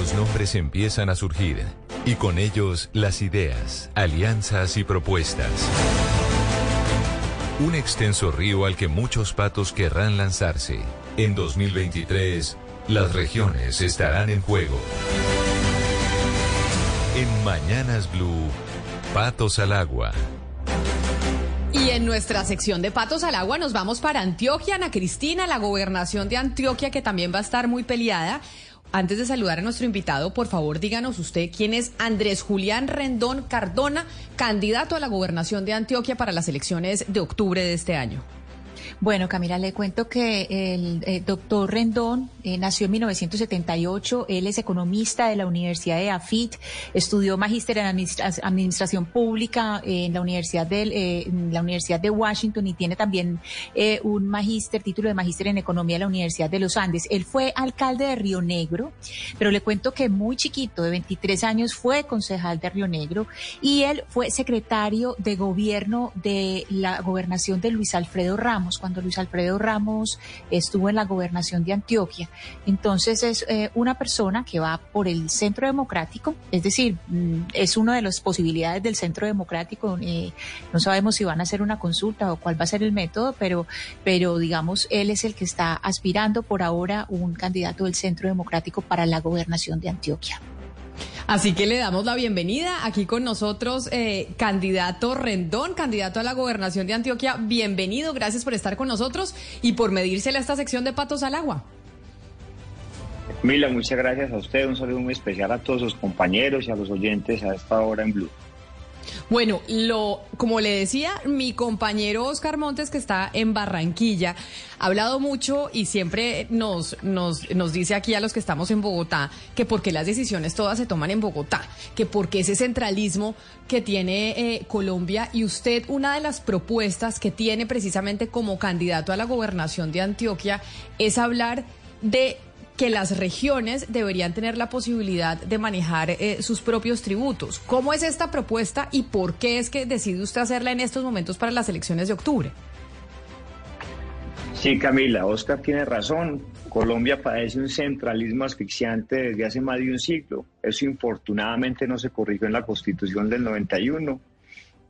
Los nombres empiezan a surgir y con ellos las ideas, alianzas y propuestas. Un extenso río al que muchos patos querrán lanzarse. En 2023, las regiones estarán en juego. En Mañanas Blue, Patos al Agua. Y en nuestra sección de Patos al Agua nos vamos para Antioquia, Ana Cristina, la gobernación de Antioquia, que también va a estar muy peleada. Antes de saludar a nuestro invitado, por favor díganos usted quién es Andrés Julián Rendón Cardona, candidato a la gobernación de Antioquia para las elecciones de octubre de este año. Bueno, Camila, le cuento que el eh, doctor Rendón eh, nació en 1978. Él es economista de la Universidad de AFIT, estudió magíster en administración pública en la Universidad de, eh, la Universidad de Washington y tiene también un magíster, título de magíster en economía de la Universidad de los Andes. Él fue alcalde de Río Negro, pero le cuento que muy chiquito, de 23 años, fue concejal de Río Negro y él fue secretario de gobierno de la gobernación de Luis Alfredo Ramos cuando Luis Alfredo Ramos estuvo en la gobernación de Antioquia. Entonces es eh, una persona que va por el centro democrático, es decir, mm, es una de las posibilidades del centro democrático. No sabemos si van a hacer una consulta o cuál va a ser el método, pero, pero digamos, él es el que está aspirando por ahora un candidato del centro democrático para la gobernación de Antioquia. Así que le damos la bienvenida aquí con nosotros, eh, candidato Rendón, candidato a la gobernación de Antioquia. Bienvenido, gracias por estar con nosotros y por medírsele a esta sección de Patos al Agua. Mila, muchas gracias a usted. Un saludo muy especial a todos los compañeros y a los oyentes a esta hora en Blue. Bueno, lo, como le decía, mi compañero Oscar Montes, que está en Barranquilla, ha hablado mucho y siempre nos, nos, nos dice aquí a los que estamos en Bogotá que porque las decisiones todas se toman en Bogotá, que porque ese centralismo que tiene eh, Colombia y usted una de las propuestas que tiene precisamente como candidato a la gobernación de Antioquia es hablar de que las regiones deberían tener la posibilidad de manejar eh, sus propios tributos. ¿Cómo es esta propuesta y por qué es que decide usted hacerla en estos momentos para las elecciones de octubre? Sí, Camila, Oscar tiene razón. Colombia padece un centralismo asfixiante desde hace más de un siglo. Eso infortunadamente no se corrigió en la Constitución del 91.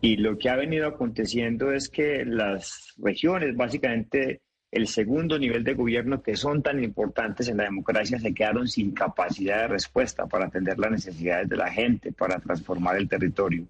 Y lo que ha venido aconteciendo es que las regiones básicamente el segundo nivel de gobierno que son tan importantes en la democracia se quedaron sin capacidad de respuesta para atender las necesidades de la gente, para transformar el territorio.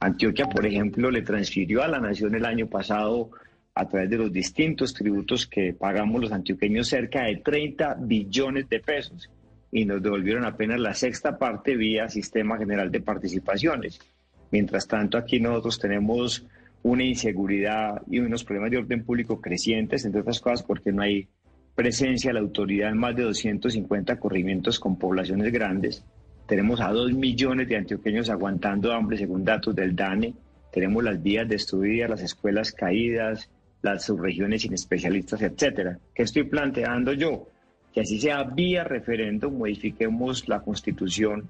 Antioquia, por ejemplo, le transfirió a la nación el año pasado a través de los distintos tributos que pagamos los antioqueños cerca de 30 billones de pesos y nos devolvieron apenas la sexta parte vía Sistema General de Participaciones. Mientras tanto, aquí nosotros tenemos una inseguridad y unos problemas de orden público crecientes, entre otras cosas porque no hay presencia de la autoridad en más de 250 corrimientos con poblaciones grandes. Tenemos a dos millones de antioqueños aguantando hambre según datos del DANE. Tenemos las vías de estudio, las escuelas caídas, las subregiones sin especialistas, etcétera. ¿Qué estoy planteando yo? Que así sea vía referéndum, modifiquemos la constitución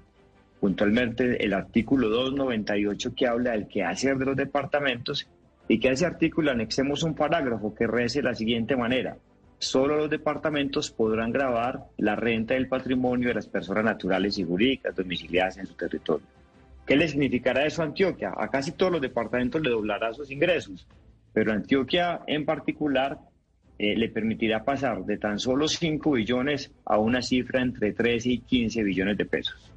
puntualmente el artículo 298 que habla del quehacer de los departamentos y que a ese artículo anexemos un parágrafo que rece de la siguiente manera. Solo los departamentos podrán grabar la renta del patrimonio de las personas naturales y jurídicas domiciliadas en su territorio. ¿Qué le significará eso a Antioquia? A casi todos los departamentos le doblará sus ingresos, pero Antioquia en particular eh, le permitirá pasar de tan solo 5 billones a una cifra entre 13 y 15 billones de pesos.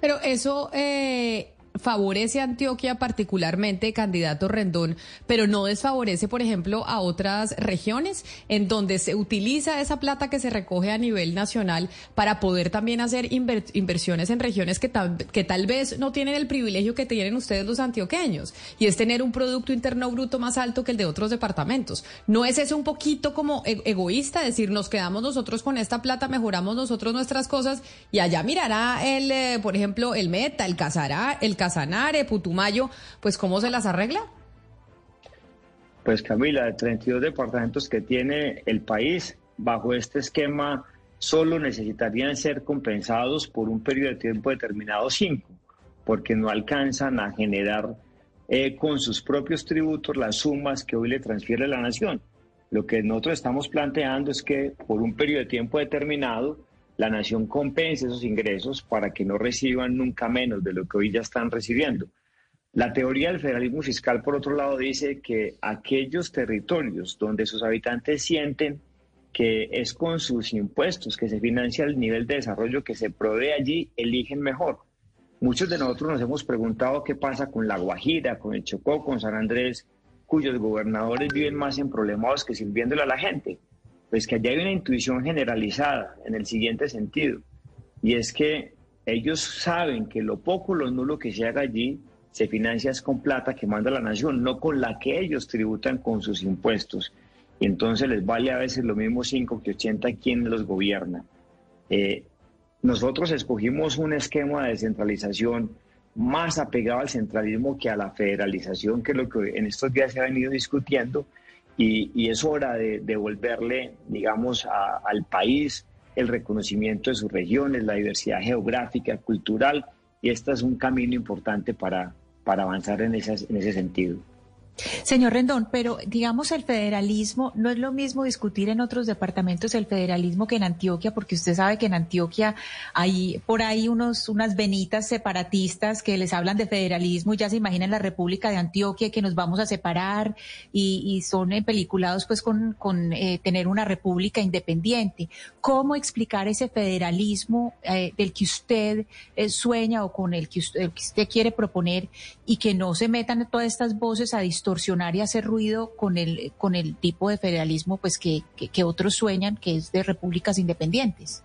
Pero eso eh, favorece a Antioquia particularmente, candidato Rendón, pero no desfavorece, por ejemplo, a otras regiones en donde se utiliza esa plata que se recoge a nivel nacional para poder también hacer inversiones en regiones que, que tal vez no tienen el privilegio que tienen ustedes los antioqueños, y es tener un Producto Interno Bruto más alto que el de otros departamentos. ¿No es eso un poquito como e-, egoísta, decir, nos quedamos nosotros con esta plata, mejoramos nosotros nuestras cosas, y allá mirará el, eh, por ejemplo, el Meta, el Casará, el Casanare, Putumayo, pues ¿cómo se las arregla? Pues Camila, de 32 departamentos que tiene el país, bajo este esquema solo necesitarían ser compensados por un periodo de tiempo determinado, cinco, porque no alcanzan a generar eh, con sus propios tributos las sumas que hoy le transfiere la nación. Lo que nosotros estamos planteando es que por un periodo de tiempo determinado la nación compense esos ingresos para que no reciban nunca menos de lo que hoy ya están recibiendo. La teoría del federalismo fiscal, por otro lado, dice que aquellos territorios donde sus habitantes sienten que es con sus impuestos que se financia el nivel de desarrollo que se provee allí, eligen mejor. Muchos de nosotros nos hemos preguntado qué pasa con La Guajira, con el Chocó, con San Andrés, cuyos gobernadores viven más en problemas que sirviéndole a la gente. Pues que allá hay una intuición generalizada en el siguiente sentido, y es que ellos saben que lo poco, lo nulo que se haga allí se financia con plata que manda la nación, no con la que ellos tributan con sus impuestos. Y entonces les vale a veces lo mismo 5 que 80 quien los gobierna. Eh, nosotros escogimos un esquema de descentralización más apegado al centralismo que a la federalización, que es lo que en estos días se ha venido discutiendo, y, es hora de devolverle, digamos, al país el reconocimiento de sus regiones, la diversidad geográfica, cultural, y este es un camino importante para, para avanzar en, en ese sentido. Señor Rendón, pero digamos el federalismo no es lo mismo discutir en otros departamentos el federalismo que en Antioquia, porque usted sabe que en Antioquia hay por ahí unos unas venitas separatistas que les hablan de federalismo ya se imaginan la República de Antioquia que nos vamos a separar y, son peliculados pues con, con eh, tener una república independiente. ¿Cómo explicar ese federalismo eh, del que usted eh, sueña o con el que usted, el que usted quiere proponer y que no se metan todas estas voces a distorsionar distorsionar y hacer ruido con el, con el tipo de federalismo pues que, que, otros sueñan, que es de repúblicas independientes.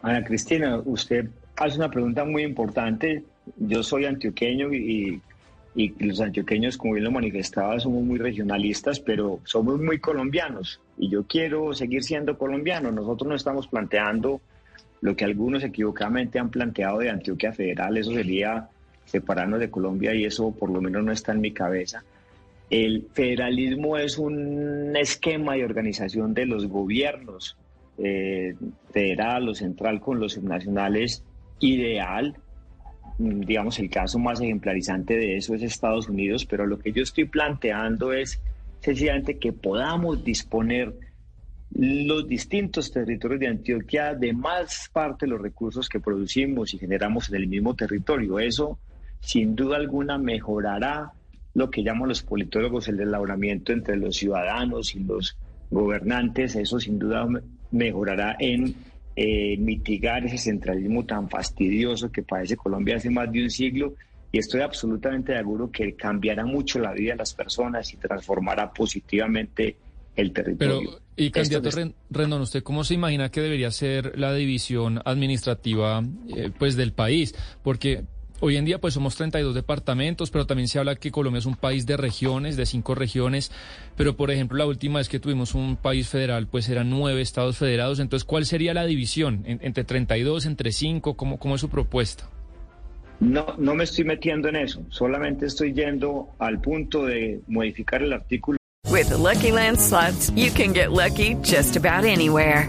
Ana Cristina, usted hace una pregunta muy importante. Yo soy antioqueño y, y los antioqueños, como bien lo manifestaba, somos muy regionalistas, pero somos muy colombianos y yo quiero seguir siendo colombiano. Nosotros no estamos planteando lo que algunos equivocadamente han planteado de Antioquia Federal, eso sería separarnos de Colombia y eso por lo menos no está en mi cabeza. El federalismo es un esquema de organización de los gobiernos eh, federal o central con los subnacionales ideal. Mm, digamos, el caso más ejemplarizante de eso es Estados Unidos, pero lo que yo estoy planteando es sencillamente que podamos disponer los distintos territorios de Antioquia de más parte de los recursos que producimos y generamos en el mismo territorio. Eso sin duda alguna mejorará lo que llaman los politólogos el elaboramiento entre los ciudadanos y los gobernantes. Eso sin duda mejorará en eh, mitigar ese centralismo tan fastidioso que padece Colombia hace más de un siglo. Y estoy absolutamente seguro que cambiará mucho la vida de las personas y transformará positivamente el territorio. Pero, y candidato Rendón, ¿usted cómo se imagina que debería ser la división administrativa eh, pues del país? Porque Hoy en día pues somos 32 departamentos, pero también se habla que Colombia es un país de regiones, de cinco regiones, pero por ejemplo la última vez que tuvimos un país federal pues eran nueve estados federados, entonces ¿cuál sería la división? ¿Entre 32, entre 5? ¿Cómo, ¿Cómo es su propuesta? No, no me estoy metiendo en eso, solamente estoy yendo al punto de modificar el artículo. With Lucky Land slots, you can get lucky just about anywhere.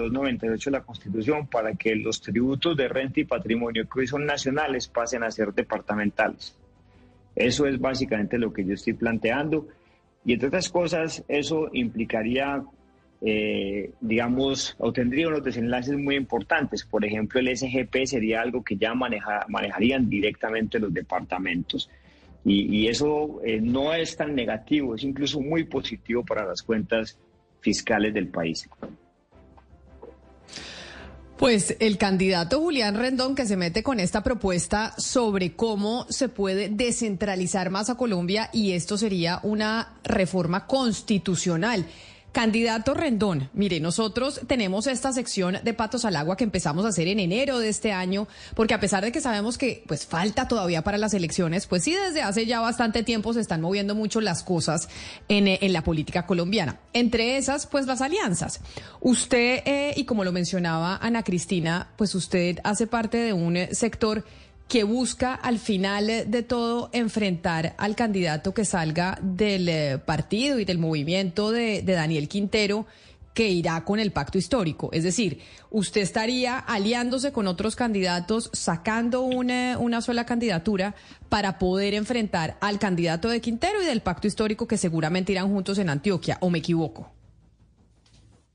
98 de la Constitución para que los tributos de renta y patrimonio que hoy son nacionales pasen a ser departamentales. Eso es básicamente lo que yo estoy planteando. Y entre otras cosas, eso implicaría, eh, digamos, o tendría unos desenlaces muy importantes. Por ejemplo, el SGP sería algo que ya maneja, manejarían directamente los departamentos. Y, eso eh, no es tan negativo, es incluso muy positivo para las cuentas fiscales del país. Pues el candidato Julián Rendón que se mete con esta propuesta sobre cómo se puede descentralizar más a Colombia y esto sería una reforma constitucional. Candidato Rendón, mire, nosotros tenemos esta sección de Patos al Agua que empezamos a hacer en enero de este año, porque a pesar de que sabemos que pues falta todavía para las elecciones, pues sí desde hace ya bastante tiempo se están moviendo mucho las cosas en, en la política colombiana. Entre esas, pues las alianzas. Usted, eh, y como lo mencionaba Ana Cristina, pues usted hace parte de un sector que busca al final de todo enfrentar al candidato que salga del eh, partido y del movimiento de, Daniel Quintero que irá con el pacto histórico. Es decir, usted estaría aliándose con otros candidatos, sacando una, una, sola candidatura para poder enfrentar al candidato de Quintero y del pacto histórico que seguramente irán juntos en Antioquia, ¿o me equivoco?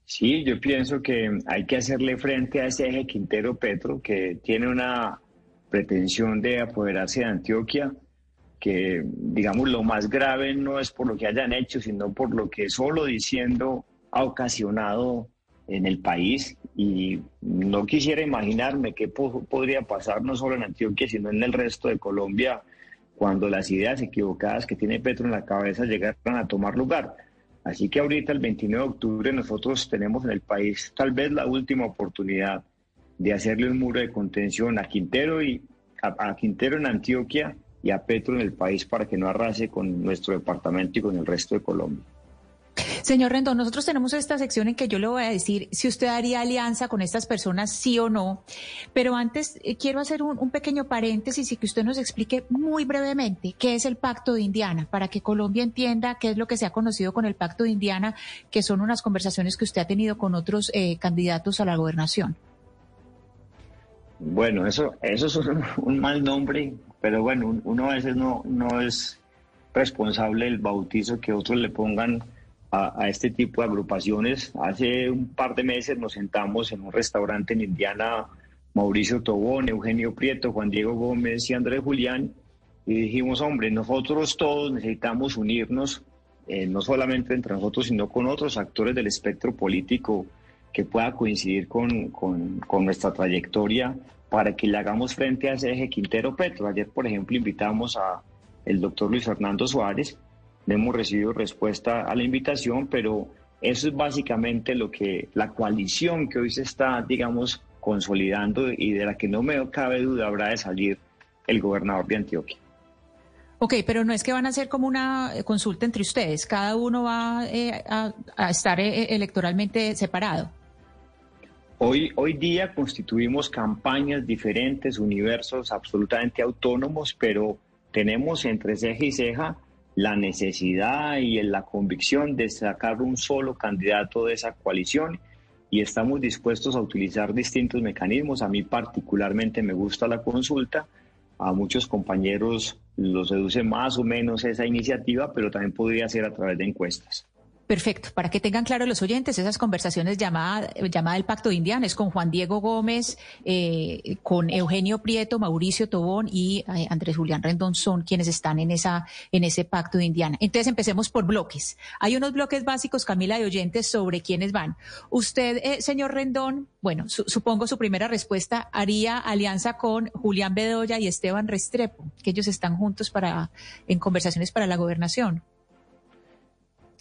Sí, yo pienso que hay que hacerle frente a ese eje Quintero Petro, que tiene una pretensión de apoderarse de Antioquia, que digamos lo más grave no es por lo que hayan hecho, sino por lo que solo diciendo ha ocasionado en el país y no quisiera imaginarme qué podría pasar no solo en Antioquia, sino en el resto de Colombia cuando las ideas equivocadas que tiene Petro en la cabeza llegaran a tomar lugar. Así que ahorita el 29 de octubre nosotros tenemos en el país tal vez la última oportunidad de hacerle un muro de contención a Quintero y a, Quintero en Antioquia y a Petro en el país para que no arrase con nuestro departamento y con el resto de Colombia. Señor Rendón, nosotros tenemos esta sección en que yo le voy a decir si usted haría alianza con estas personas, sí o no. Pero antes eh, quiero hacer un, un, pequeño paréntesis y que usted nos explique muy brevemente qué es el Pacto de Indiana, para que Colombia entienda qué es lo que se ha conocido con el Pacto de Indiana, que son unas conversaciones que usted ha tenido con otros eh, candidatos a la gobernación. Bueno, eso, eso es un, mal nombre, pero bueno, uno a veces no, no es responsable del bautizo que otros le pongan a, este tipo de agrupaciones. Hace un par de meses nos sentamos en un restaurante en Indiana, Mauricio Tobón, Eugenio Prieto, Juan Diego Gómez y Andrés Julián, y dijimos, hombre, nosotros todos necesitamos unirnos, eh, no solamente entre nosotros, sino con otros actores del espectro político que pueda coincidir con, con, nuestra trayectoria para que le hagamos frente a ese eje Quintero Petro. Ayer, por ejemplo, invitamos a el doctor Luis Fernando Suárez, no hemos recibido respuesta a la invitación, pero eso es básicamente lo que la coalición que hoy se está, digamos, consolidando y de la que no me cabe duda habrá de salir el gobernador de Antioquia. Ok, pero no es que van a hacer como una consulta entre ustedes, cada uno va eh, a, estar eh, electoralmente separado. Hoy, hoy día constituimos campañas diferentes, universos absolutamente autónomos, pero tenemos entre ceja y ceja la necesidad y la convicción de sacar un solo candidato de esa coalición y estamos dispuestos a utilizar distintos mecanismos. A mí particularmente me gusta la consulta, a muchos compañeros los seduce más o menos esa iniciativa, pero también podría ser a través de encuestas. Perfecto. Para que tengan claro los oyentes, esas conversaciones llamadas llamada el Pacto de Indiana es con Juan Diego Gómez, eh, con Eugenio Prieto, Mauricio Tobón y eh, Andrés Julián Rendón son quienes están en esa en ese Pacto de Indiana. Entonces empecemos por bloques. Hay unos bloques básicos, Camila, de oyentes sobre quiénes van. Usted, eh, señor Rendón, bueno, supongo su primera respuesta haría alianza con Julián Bedoya y Esteban Restrepo, que ellos están juntos para en conversaciones para la gobernación.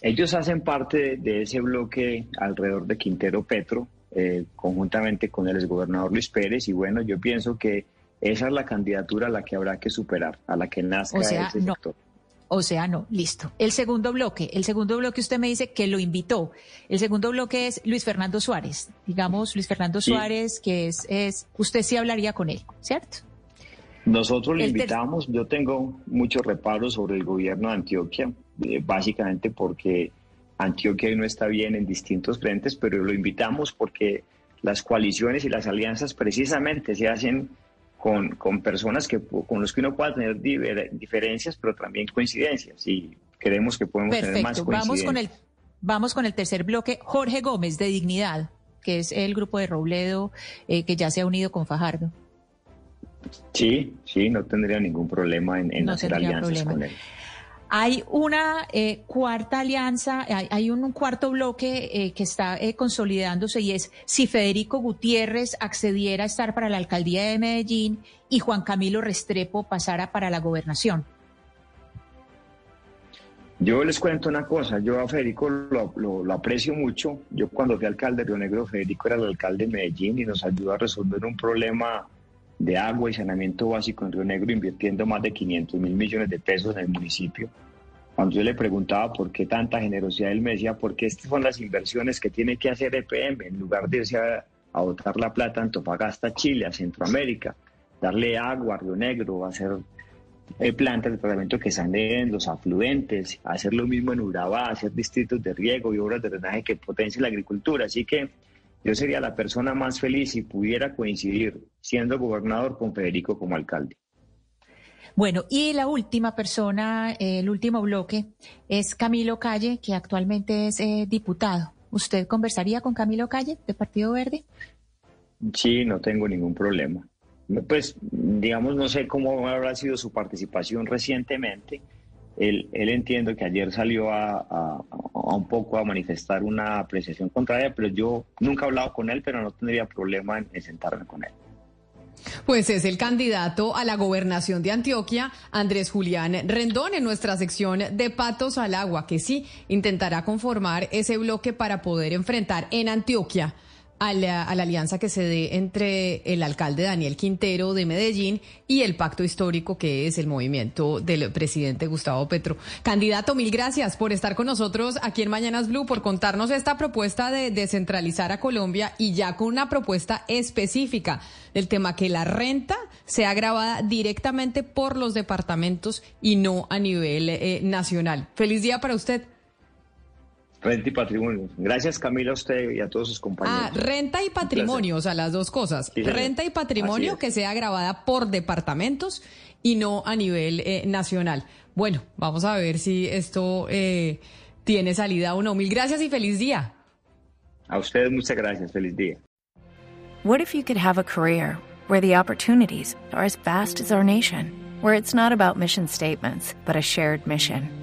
Ellos hacen parte de, ese bloque alrededor de Quintero Petro, eh, conjuntamente con el exgobernador Luis Pérez, y bueno, yo pienso que esa es la candidatura a la que habrá que superar, a la que nazca o sea, ese no. sector. O sea, no, listo. El segundo bloque, el segundo bloque usted me dice que lo invitó. El segundo bloque es Luis Fernando Suárez. Digamos, Luis Fernando Suárez, que es, es, usted sí hablaría con él, ¿cierto? Nosotros le invitamos, yo tengo muchos reparos sobre el gobierno de Antioquia, básicamente porque Antioquia no está bien en distintos frentes, pero lo invitamos porque las coaliciones y las alianzas precisamente se hacen con, con personas que, con los que uno pueda tener diferencias, pero también coincidencias, y creemos que podemos tener más coincidencias. Vamos con, el, vamos con el tercer bloque, Jorge Gómez, de Dignidad, que es el grupo de Robledo eh, que ya se ha unido con Fajardo. Sí, sí, no tendría ningún problema en, hacer alianzas con él. Hay una eh, cuarta alianza, hay, un, cuarto bloque eh, que está eh, consolidándose y es si Federico Gutiérrez accediera a estar para la alcaldía de Medellín y Juan Camilo Restrepo pasara para la gobernación. Yo les cuento una cosa, yo a Federico lo, lo, aprecio mucho. Yo cuando fui alcalde de Río Negro, Federico era el alcalde de Medellín y nos ayudó a resolver un problema de agua y saneamiento básico en Río Negro, invirtiendo más de 500 mil millones de pesos en el municipio. Cuando yo le preguntaba por qué tanta generosidad, él me decía, porque estas son las inversiones que tiene que hacer EPM, en lugar de irse a, botar la plata a Antofagasta, Chile, a Centroamérica, darle agua a Río Negro, hacer eh, plantas de tratamiento que salen los afluentes, hacer lo mismo en Urabá, hacer distritos de riego y obras de drenaje que potencien la agricultura. Así que yo sería la persona más feliz si pudiera coincidir siendo gobernador con Federico como alcalde. Bueno, y la última persona, el último bloque, es Camilo Calle, que actualmente es eh, diputado. ¿Usted conversaría con Camilo Calle, de Partido Verde? Sí, no tengo ningún problema. Pues, digamos, no sé cómo habrá sido su participación recientemente. Él, él entiendo que ayer salió a, un poco a manifestar una apreciación contraria, pero yo nunca he hablado con él, pero no tendría problema en sentarme con él. Pues es el candidato a la gobernación de Antioquia, Andrés Julián Rendón, en nuestra sección de Patos al Agua, que sí intentará conformar ese bloque para poder enfrentar en Antioquia a la, alianza que se dé entre el alcalde Daniel Quintero de Medellín y el pacto histórico que es el movimiento del presidente Gustavo Petro. Candidato, mil gracias por estar con nosotros aquí en Mañanas Blue, por contarnos esta propuesta de descentralizar a Colombia y ya con una propuesta específica del tema que la renta sea grabada directamente por los departamentos y no a nivel eh, nacional. Feliz día para usted. Renta y patrimonio. Gracias Camila a usted y a todos sus compañeros. Ah, renta y patrimonio, o sea, las dos cosas. renta y patrimonio que sea grabada por departamentos y no a nivel eh, nacional. Bueno, vamos a ver si esto eh, tiene salida o no. Mil gracias y feliz día. A ustedes muchas gracias. Feliz día. What if you could have a career where the opportunities are as vast as our nation, where it's not about mission statements, but a shared mission?